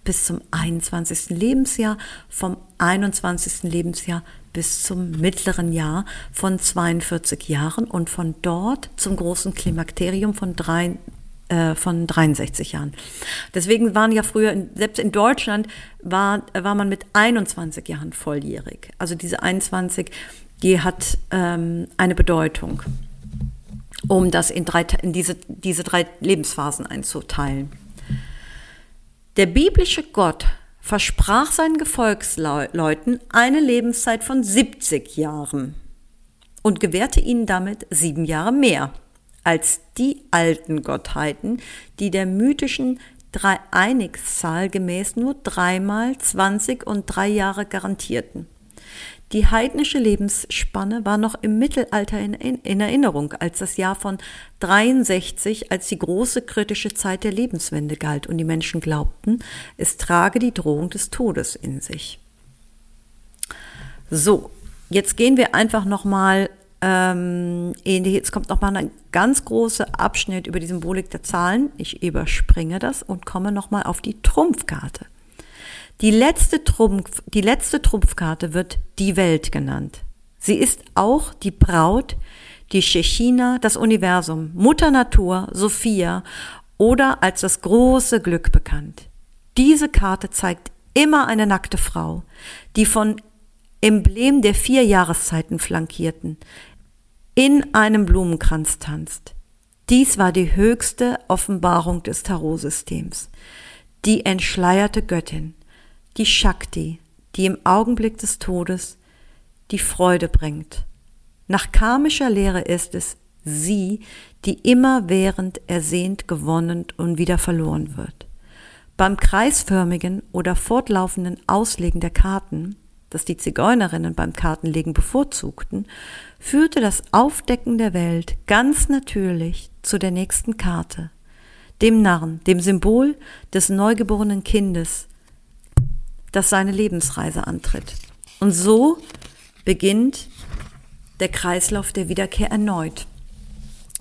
bis zum 21. Lebensjahr, vom 21. Lebensjahr bis zum mittleren Jahr von 42 Jahren und von dort zum großen Klimakterium von drei, äh, von 63 Jahren. Deswegen waren ja früher, selbst in Deutschland war, war man mit 21 Jahren volljährig. Also diese 21, die hat ähm, eine Bedeutung, um das in, drei, in diese, diese drei Lebensphasen einzuteilen. Der biblische Gott versprach seinen Gefolgsleuten eine Lebenszeit von 70 Jahren und gewährte ihnen damit sieben Jahre mehr als die alten Gottheiten, die der mythischen Dreieinigzahl gemäß nur dreimal 20 und drei Jahre garantierten. Die heidnische Lebensspanne war noch im Mittelalter in, in, Erinnerung als das Jahr von 63, als die große kritische Zeit der Lebenswende galt und die Menschen glaubten, es trage die Drohung des Todes in sich. So, jetzt gehen wir einfach nochmal ähm, jetzt kommt nochmal ein ganz großer Abschnitt über die Symbolik der Zahlen. Ich überspringe das und komme nochmal auf die Trumpfkarte. Die letzte, Trumpf, die letzte Trumpfkarte wird die Welt genannt. Sie ist auch die Braut, die Shechina, das Universum, Mutter Natur, Sophia oder als das große Glück bekannt. Diese Karte zeigt immer eine nackte Frau, die von Emblem der vier Jahreszeiten flankierten, in einem Blumenkranz tanzt. Dies war die höchste Offenbarung des Tarotsystems. Die entschleierte Göttin, die Shakti, die im Augenblick des Todes die Freude bringt. Nach karmischer Lehre ist es sie, die immerwährend ersehnt gewonnen und wieder verloren wird. Beim kreisförmigen oder fortlaufenden Auslegen der Karten das die Zigeunerinnen beim Kartenlegen bevorzugten, führte das Aufdecken der Welt ganz natürlich zu der nächsten Karte, dem Narren, dem Symbol des neugeborenen Kindes, das seine Lebensreise antritt. Und so beginnt der Kreislauf der Wiederkehr erneut.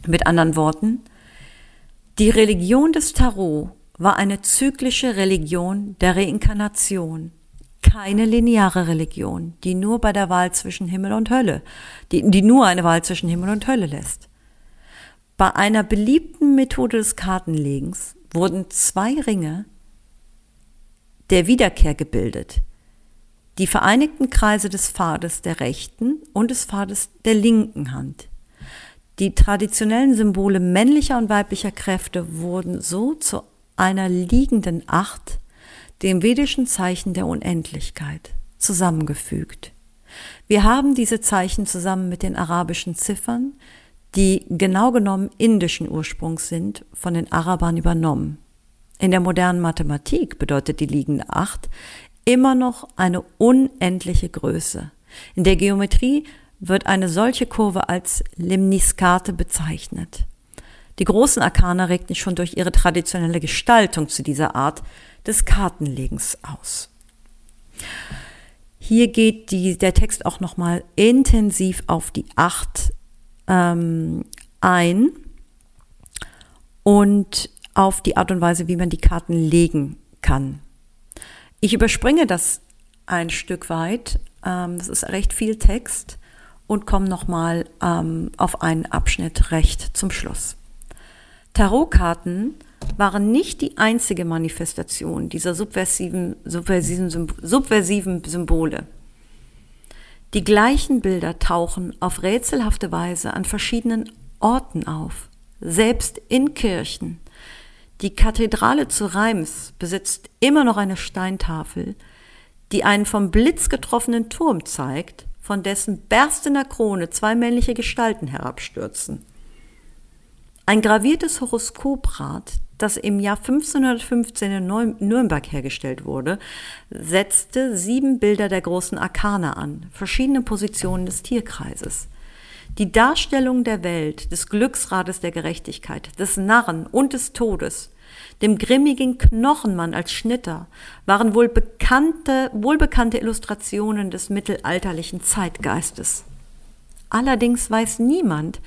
Mit anderen Worten, die Religion des Tarot war eine zyklische Religion der Reinkarnation, keine lineare Religion, die nur bei der Wahl zwischen Himmel und Hölle, die, die nur eine Wahl zwischen Himmel und Hölle lässt. Bei einer beliebten Methode des Kartenlegens wurden zwei Ringe der Wiederkehr gebildet. Die vereinigten Kreise des Pfades der rechten und des Pfades der linken Hand. Die traditionellen Symbole männlicher und weiblicher Kräfte wurden so zu einer liegenden Acht dem vedischen Zeichen der Unendlichkeit, zusammengefügt. Wir haben diese Zeichen zusammen mit den arabischen Ziffern, die genau genommen indischen Ursprungs sind, von den Arabern übernommen. In der modernen Mathematik bedeutet die liegende Acht immer noch eine unendliche Größe. In der Geometrie wird eine solche Kurve als Lemniskate bezeichnet. Die großen Arkane regten schon durch ihre traditionelle Gestaltung zu dieser Art des Kartenlegens aus. Hier geht die, der Text auch nochmal intensiv auf die Acht ähm, ein und auf die Art und Weise, wie man die Karten legen kann. Ich überspringe das ein Stück weit. Ähm, das ist recht viel Text und komme nochmal ähm, auf einen Abschnitt recht zum Schluss. Tarotkarten waren nicht die einzige Manifestation dieser subversiven, subversiven, subversiven Symbole. Die gleichen Bilder tauchen auf rätselhafte Weise an verschiedenen Orten auf, selbst in Kirchen. Die Kathedrale zu Reims besitzt immer noch eine Steintafel, die einen vom Blitz getroffenen Turm zeigt, von dessen berstender Krone zwei männliche Gestalten herabstürzen. Ein graviertes Horoskoprad, das im Jahr 1515 in Nürnberg hergestellt wurde, setzte sieben Bilder der großen Arkane an, verschiedene Positionen des Tierkreises. Die Darstellung der Welt, des Glücksrades der Gerechtigkeit, des Narren und des Todes, dem grimmigen Knochenmann als Schnitter, waren wohl bekannte, wohlbekannte Illustrationen des mittelalterlichen Zeitgeistes. Allerdings weiß niemand,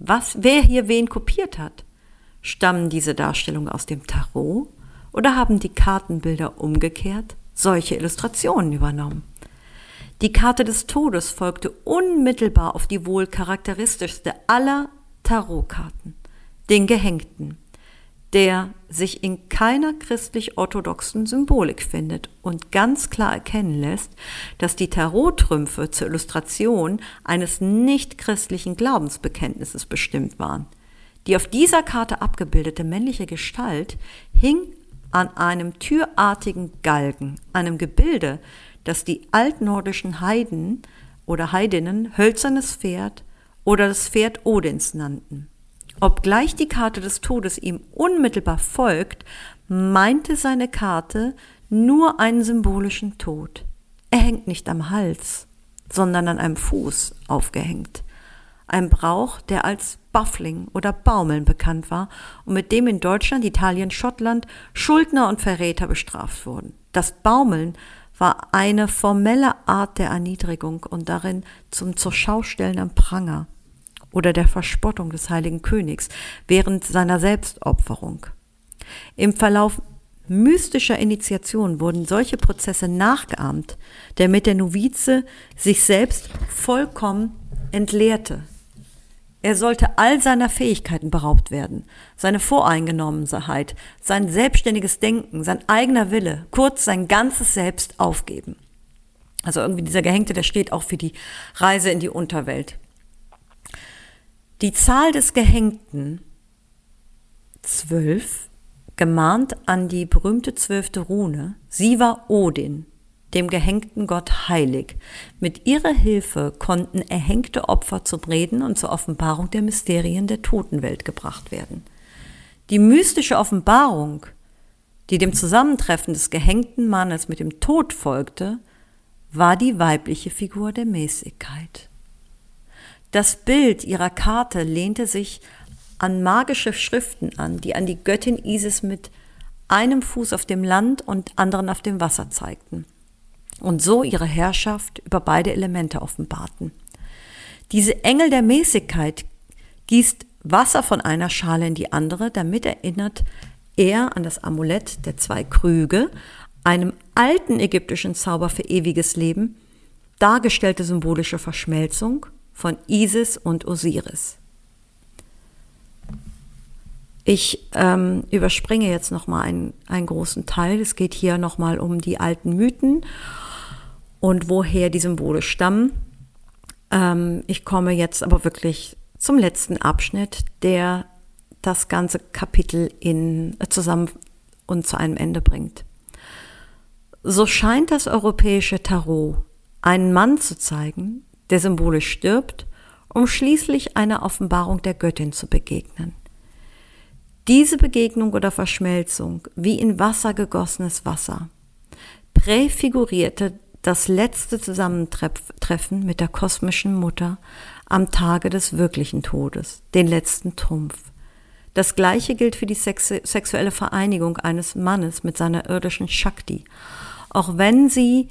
was, wer hier wen kopiert hat. Stammen diese Darstellungen aus dem Tarot oder haben die Kartenbilder umgekehrt solche Illustrationen übernommen? Die Karte des Todes folgte unmittelbar auf die wohl charakteristischste aller Tarotkarten, den Gehängten. der sich in keiner christlich-orthodoxen Symbolik findet und ganz klar erkennen lässt, dass die Tarottrümpfe zur Illustration eines nicht-christlichen Glaubensbekenntnisses bestimmt waren. Die auf dieser Karte abgebildete männliche Gestalt hing an einem türartigen Galgen, einem Gebilde, das die altnordischen Heiden oder Heidinnen hölzernes Pferd oder das Pferd Odins nannten. Obgleich die Karte des Todes ihm unmittelbar folgt, meinte seine Karte nur einen symbolischen Tod. Er hängt nicht am Hals, sondern an einem Fuß aufgehängt. Ein Brauch, der als Buffling oder Baumeln bekannt war und mit dem in Deutschland, Italien, Schottland Schuldner und Verräter bestraft wurden. Das Baumeln war eine formelle Art der Erniedrigung und darin zum zur Schaustellen am Pranger oder der Verspottung des heiligen Königs während seiner Selbstopferung. Im Verlauf mystischer Initiation wurden solche Prozesse nachgeahmt, damit der Novize sich selbst vollkommen entleerte. Er sollte all seiner Fähigkeiten beraubt werden, seine Voreingenommenheit, sein selbstständiges Denken, sein eigener Wille, kurz sein ganzes Selbst aufgeben. Also irgendwie dieser Gehängte, der steht auch für die Reise in die Unterwelt. Die Zahl des Gehängten, zwölf, gemahnt an die berühmte zwölfte Rune, sie war Odin, dem gehängten Gott heilig. Mit ihrer Hilfe konnten erhängte Opfer zum Reden und zur Offenbarung der Mysterien der Totenwelt gebracht werden. Die mystische Offenbarung, die dem Zusammentreffen des gehängten Mannes mit dem Tod folgte, war die weibliche Figur der Mäßigkeit. Das Bild ihrer Karte lehnte sich an magische Schriften an, die an die Göttin Isis mit einem Fuß auf dem Land und anderen auf dem Wasser zeigten und so ihre Herrschaft über beide Elemente offenbarten. Diese Engel der Mäßigkeit gießt Wasser von einer Schale in die andere, damit erinnert er an das Amulett der zwei Krüge, einem alten ägyptischen Zauber für ewiges Leben, dargestellte symbolische Verschmelzung von Isis und Osiris. Ich ähm, überspringe jetzt nochmal einen, einen großen Teil. Es geht hier nochmal um die alten Mythen und woher die Symbole stammen. Ähm, ich komme jetzt aber wirklich zum letzten Abschnitt, der das ganze Kapitel in, äh, zusammen und zu einem Ende bringt. So scheint das europäische Tarot einen Mann zu zeigen, der symbolisch stirbt, um schließlich einer Offenbarung der Göttin zu begegnen. Diese Begegnung oder Verschmelzung, wie in Wasser gegossenes Wasser, präfigurierte das letzte Zusammentreffen mit der kosmischen Mutter am Tage des wirklichen Todes, den letzten Trumpf. Das gleiche gilt für die sexuelle Vereinigung eines Mannes mit seiner irdischen Shakti, auch wenn sie,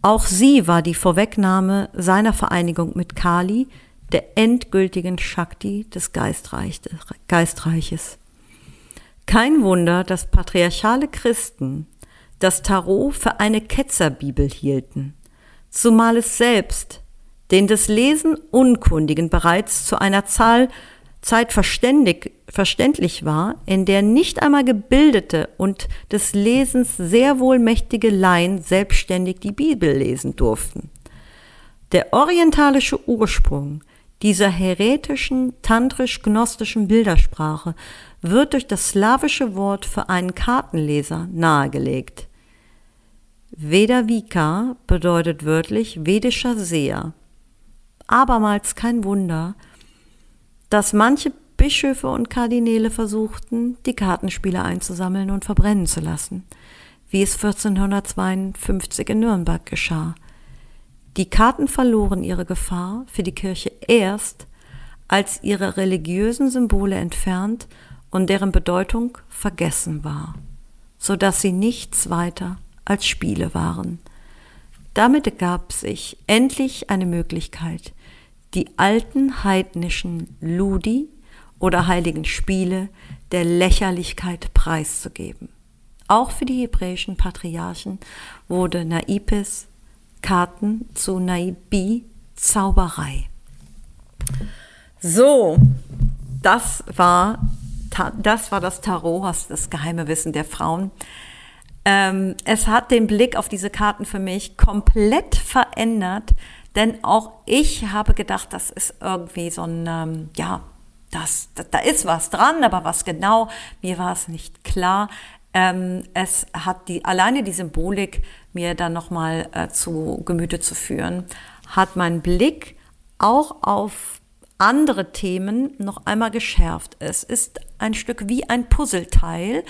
auch sie war die Vorwegnahme seiner Vereinigung mit Kali, der endgültigen Shakti des Geistreiches. Kein Wunder, dass patriarchale Christen das Tarot für eine Ketzerbibel hielten, zumal es selbst den des Lesen Unkundigen bereits zu einer Zahl Zeit verständig, verständlich war, in der nicht einmal gebildete und des Lesens sehr wohlmächtige Laien selbstständig die Bibel lesen durften. Der orientalische Ursprung dieser heretischen, tantrisch-gnostischen Bildersprache wird durch das slawische Wort für einen Kartenleser nahegelegt. Vedavika bedeutet wörtlich vedischer Seher. Abermals kein Wunder, dass manche Bischöfe und Kardinäle versuchten, die Kartenspiele einzusammeln und verbrennen zu lassen, wie es 1452 in Nürnberg geschah. Die Karten verloren ihre Gefahr für die Kirche erst, als ihre religiösen Symbole entfernt und deren Bedeutung vergessen war, so dass sie nichts weiter als Spiele waren. Damit ergab sich endlich eine Möglichkeit, die alten heidnischen Ludi oder heiligen Spiele der Lächerlichkeit preiszugeben. Auch für die hebräischen Patriarchen wurde Naipes Karten zu Naibi Zauberei. So, das war das war das Tarot, das geheime Wissen der Frauen. Ähm, es hat den Blick auf diese Karten für mich komplett verändert, denn auch ich habe gedacht, das ist irgendwie so ein, ähm, ja, das, da, da ist was dran, aber was genau, mir war es nicht klar. Ähm, es hat die, alleine die Symbolik mir dann nochmal äh, zu Gemüte zu führen, hat meinen Blick auch auf andere Themen noch einmal geschärft. Es ist ein Stück wie ein Puzzleteil,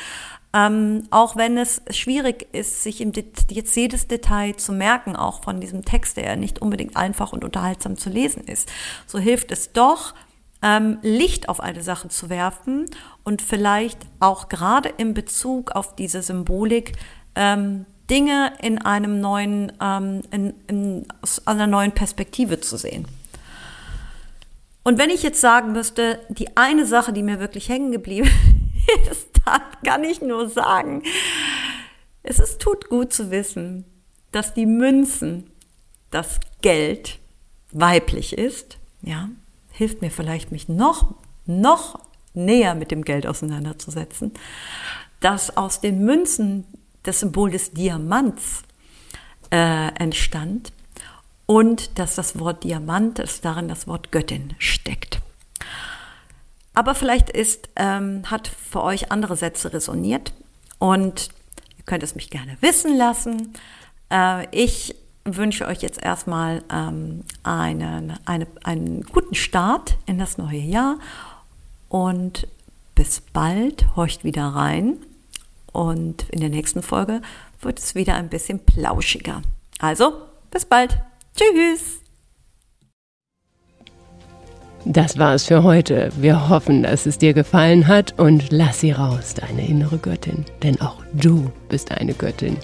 ähm, auch wenn es schwierig ist, sich im jetzt jedes Detail zu merken, auch von diesem Text, der ja nicht unbedingt einfach und unterhaltsam zu lesen ist, so hilft es doch, ähm, Licht auf eine Sache zu werfen und vielleicht auch gerade in Bezug auf diese Symbolik ähm, Dinge in einem neuen, ähm, in, in, aus einer neuen Perspektive zu sehen. Und wenn ich jetzt sagen müsste, die eine Sache, die mir wirklich hängen geblieben *laughs* ist, dann *laughs* kann ich nur sagen, es ist tut gut zu wissen, dass die Münzen, das Geld weiblich ist, ja, hilft mir vielleicht, mich noch, noch näher mit dem Geld auseinanderzusetzen, dass aus den Münzen das Symbol des Diamants äh, entstand und dass das Wort Diamant, dass darin das Wort Göttin steckt. Aber vielleicht ist, ähm, hat für euch andere Sätze resoniert und ihr könnt es mich gerne wissen lassen. Äh, ich wünsche euch jetzt erstmal ähm, einen, eine, einen guten Start in das neue Jahr und bis bald, horcht wieder rein und in der nächsten Folge wird es wieder ein bisschen plauschiger. Also, bis bald. Tschüss. Das war es für heute. Wir hoffen, dass es dir gefallen hat und lass sie raus, deine innere Göttin. Denn auch du bist eine Göttin.